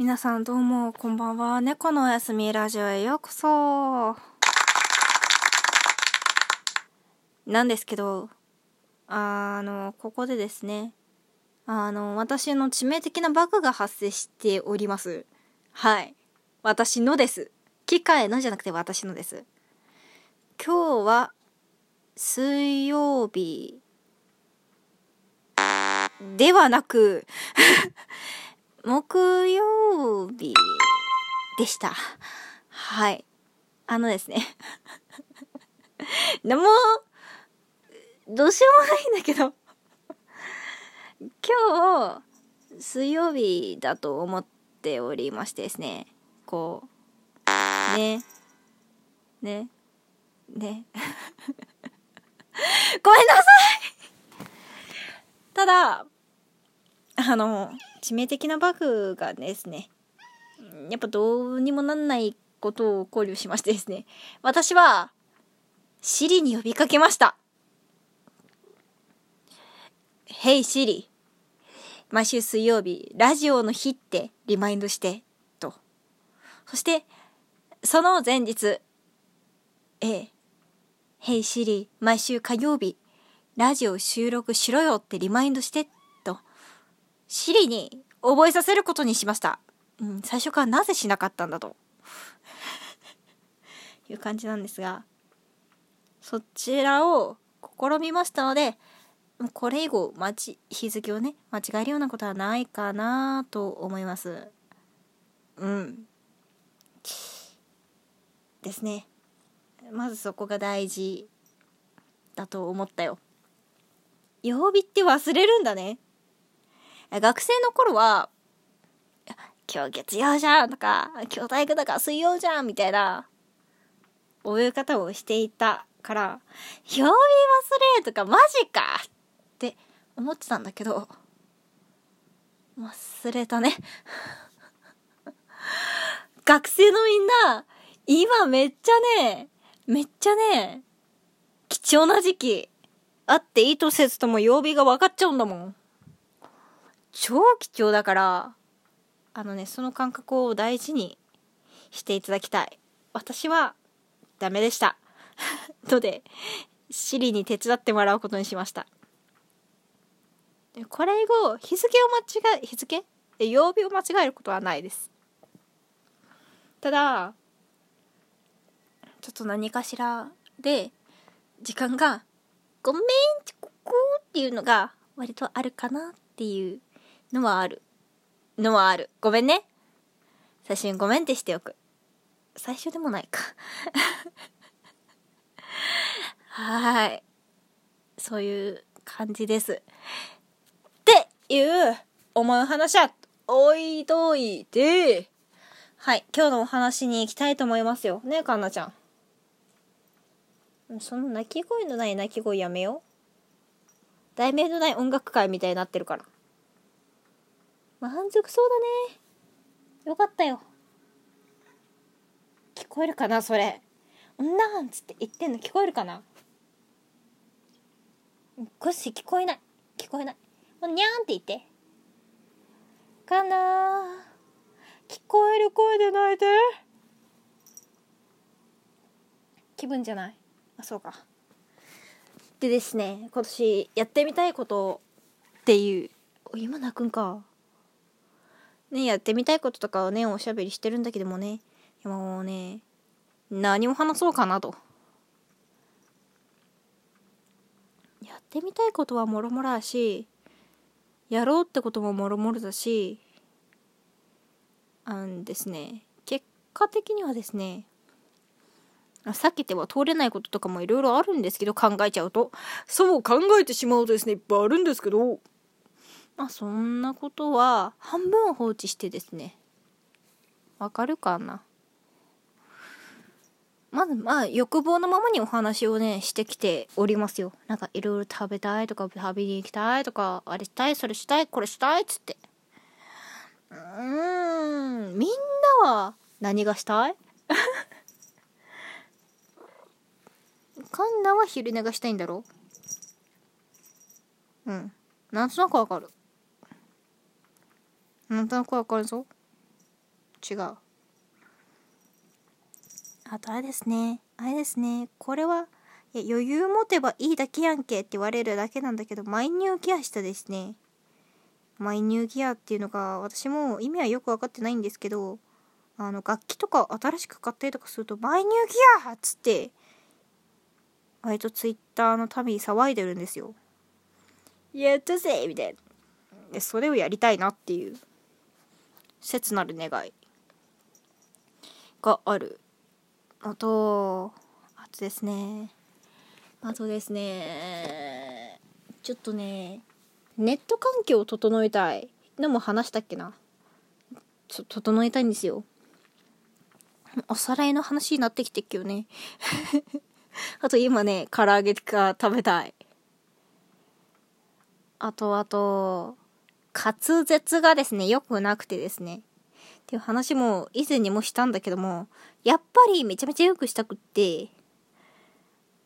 皆さんどうも、こんばんは。猫のおやすみラジオへようこそ。なんですけど、あの、ここでですね、あの、私の致命的なバグが発生しております。はい。私のです。機械のじゃなくて私のです。今日は、水曜日、ではなく木曜日でした。はい。あのですね。でも、どうしようもないんだけど。今日、水曜日だと思っておりましてですね、こう、ね、ね、ね。ごめんなさい。ただ、あの、致命的なバグがですね、やっぱどうにもなんないことを考慮しましてですね、私は、シリに呼びかけました。Hey シリ、毎週水曜日、ラジオの日ってリマインドして、と。そして、その前日、ええ、Hey シリ、毎週火曜日、ラジオ収録しろよってリマインドしてって、シリに覚えさせることにしました。うん、最初からなぜしなかったんだと。いう感じなんですが、そちらを試みましたので、これ以後、まち、日付をね、間違えるようなことはないかなと思います。うん。ですね。まずそこが大事だと思ったよ。曜日って忘れるんだね。学生の頃は、今日月曜じゃんとか、今日体育だから水曜じゃんみたいな、覚え方をしていたから、曜日忘れとかマジかって思ってたんだけど、忘れたね。学生のみんな、今めっちゃね、めっちゃね、貴重な時期。あって意図せずとも曜日が分かっちゃうんだもん。超貴重だから、あのね、その感覚を大事にしていただきたい。私はダメでした。ので、シリに手伝ってもらうことにしました。これ以後、日付を間違え、日付？曜日を間違えることはないです。ただ、ちょっと何かしらで、時間が、ごめん、ここっていうのが割とあるかなっていうのはある。のはある。ごめんね。最初にごめんってしておく。最初でもないか はい。そういう感じです。っていう思う話は置いといて、はい。今日のお話に行きたいと思いますよ。ねえ、かんなちゃん。その泣き声のない鳴き声やめよう。題名のない音楽会みたいになってるから。満足そうだね。よかったよ。聞こえるかなそれ。なんつって言ってんの聞こえるかなゴシ聞こえない。聞こえない。もうにゃーんって言って。かな聞こえる声で泣いて。気分じゃないあ、そうか。でですね、今年やってみたいことっていう。今泣くんか。ね、やってみたいこととかをね、おしゃべりしてるんだけどもね、もうね、何を話そうかなと。やってみたいことはもろもろだし、やろうってことももろもろだし、あんですね、結果的にはですね、さっき言っては通れないこととかもいろいろあるんですけど、考えちゃうと。そう考えてしまうとですね、いっぱいあるんですけど、まあそんなことは半分放置してですね。わかるかな？まずまあ欲望のままにお話をねしてきておりますよ。なんかいろいろ食べたいとか旅に行きたいとかあれしたいそれしたいこれしたいっつって。うーんみんなは何がしたい？カンナは昼寝がしたいんだろ？うん。なんとなくわかる。なんとなくわかるぞ。違う。あとあれですね。あれですね。これはいや余裕持てばいいだけやんけって言われるだけなんだけどマイニューギアしたですね。マイニューギアっていうのが私も意味はよく分かってないんですけどあの楽器とか新しく買ったりとかするとマイニューギアっつって割とツイッターの民騒いでるんですよ。やったぜみたいな。それをやりたいなっていう。切なる願いがある。あとあとですね。あとですね。ちょっとねネット環境を整えたいのも話したっけな。ちょ整えたいんですよ。おさらいの話になってきてっけどね。あと今ね唐揚げが食べたい。あとあと滑舌がですね良くなくてですねっていう話も以前にもしたんだけどもやっぱりめちゃめちゃ良くしたくって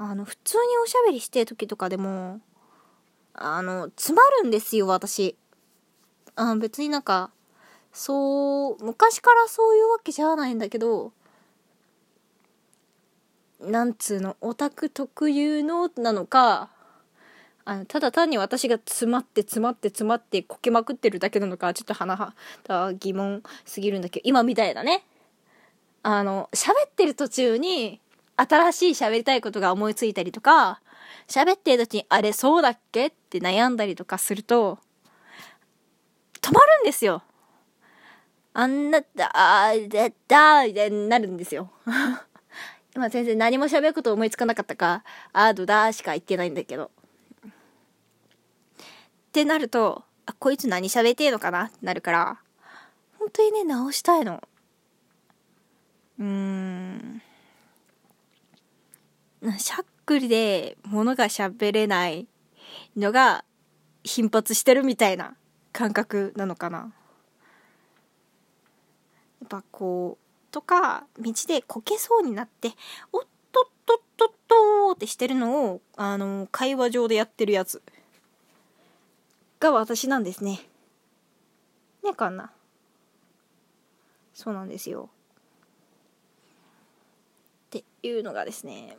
あの、普通におしゃべりしてる時とかでも、あの、詰まるんですよ、私。あ別になんか、そう、昔からそういうわけじゃないんだけど、なんつうの、オタク特有のなのか、あの、ただ単に私が詰まって詰まって詰まってこけまくってるだけなのか、ちょっと鼻は、疑問すぎるんだけど、今みたいなね。あの、喋ってる途中に、新しい喋りたいことが思いついたりとか、喋ってる時に、あれそうだっけって悩んだりとかすると、止まるんですよ。あんな、だー、だ、だー、でなるんですよ。今全然何も喋ること思いつかなかったか、あーどだーしか言ってないんだけど。ってなると、あ、こいつ何喋ってんのかな？ってなるから、本当にね、直したいの。うーん。しゃっくりで物が喋れないのが頻発してるみたいな感覚なのかな。やっぱこう、とか、道でこけそうになって、おっとっとっとっとってしてるのを、あの、会話上でやってるやつが私なんですね。ねかな。そうなんですよ。っていうのがですね、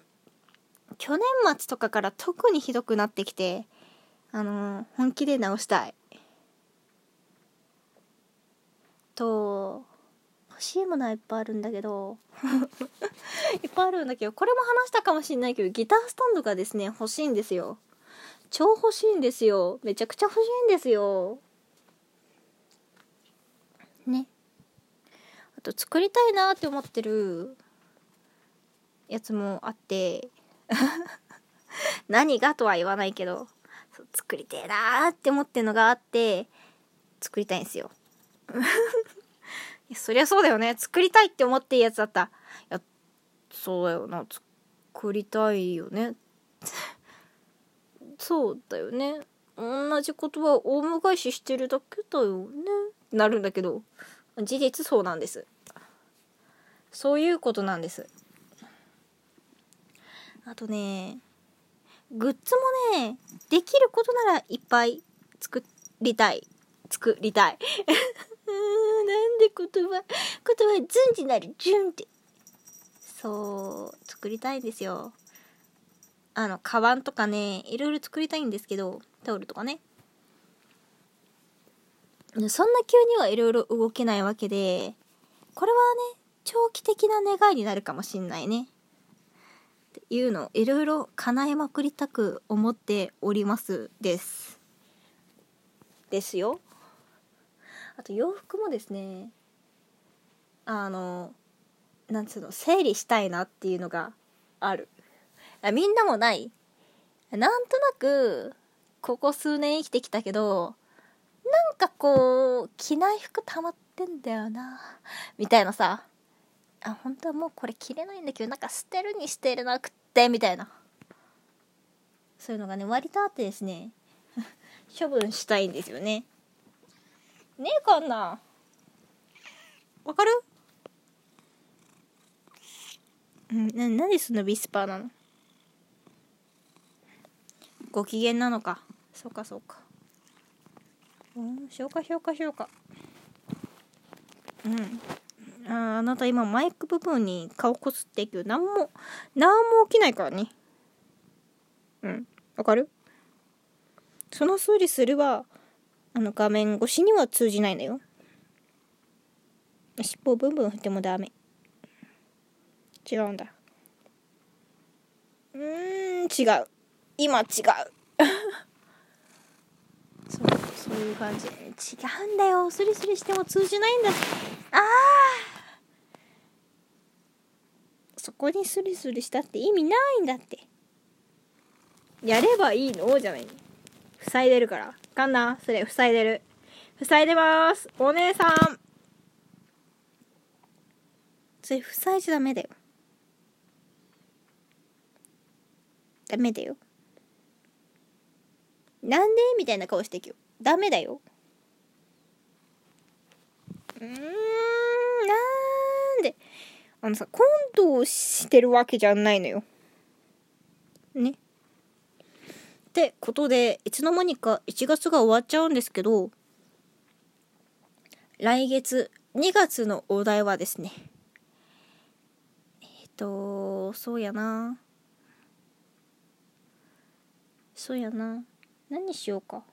去年末とかから特にひどくなってきて、あのー、本気で直したい。と、欲しいものはいっぱいあるんだけど いっぱいあるんだけど、これも話したかもしんないけど、ギタースタンドがですね、欲しいんですよ。超欲しいんですよ。めちゃくちゃ欲しいんですよ。ね。あと、作りたいなって思ってるやつもあって、何がとは言わないけど、作りてえなーって思ってるのがあって、作りたいんですよ。いやそりゃそうだよね。作りたいって思ってるやつだった。いや、そうだよな。作りたいよね。そうだよね。同じ言葉をオウム返ししてるだけだよね。なるんだけど、事実そうなんです。そういうことなんです。あとね、グッズもね、できることならいっぱい作りたい。作りたい。なんで言葉、言葉ズンってなる、ジュンって。そう、作りたいんですよ。あの、カバンとかね、いろいろ作りたいんですけど、タオルとかね。そんな急にはいろいろ動けないわけで、これはね、長期的な願いになるかもしんないね。っていうのをいろいろ叶えまくりたく思っておりますですですよあと洋服もですねあのなんつうの整理したいなっていうのがあるあみんなもない。なんとなくここ数年生きてきたけどなんかこう着ない服溜まってんだよなみたいなさ。あ本当はもうこれ着れないんだけどなんか捨てるに捨てれなくってみたいな。そういうのがね割とあってですね 処分したいんですよね。ねえかなわかる？うんななんでそんなビスパーなの？ご機嫌なのかそうかそうかうん消化消化消化うんああなた今マイク部分に顔こすっていくけど、なんも、なんも起きないからね。うん。わかる？そのスリスルは、あの画面越しには通じないんだよ。尻尾をブンブン振ってもダメ。違うんだ。うーん、違う。今違う。そう、そういう感じ。違うんだよ。スリスリしても通じないんだ。ああそこにスリスリしたって意味ないんだって。やればいいの？じゃない。塞いでるから。かんなそれ、塞いでる。塞いでます。お姉さん。それ、塞いじゃダメだよ。ダメだよ。なんでみたいな顔していくよ。ダメだよ。うーん、なんであのさ、コントをしてるわけじゃないのよ。ね。ってことで、いつの間にか1月が終わっちゃうんですけど、来月2月のお題はですね、えっ、と、そうやな。そうやな。何にしようか。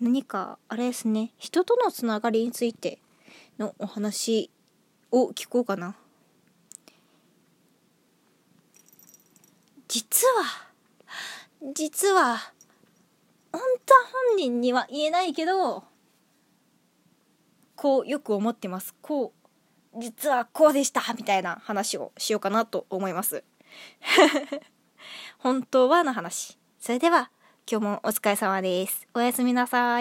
何か、あれですね、人とのつながりについてのお話を聞こうかな。実は、実は、本当は本人には言えないけど、こうよく思ってます。こう、実はこうでしたみたいな話をしようかなと思います。本当はの話。それでは、今日もお疲れ様です。おやすみなさい。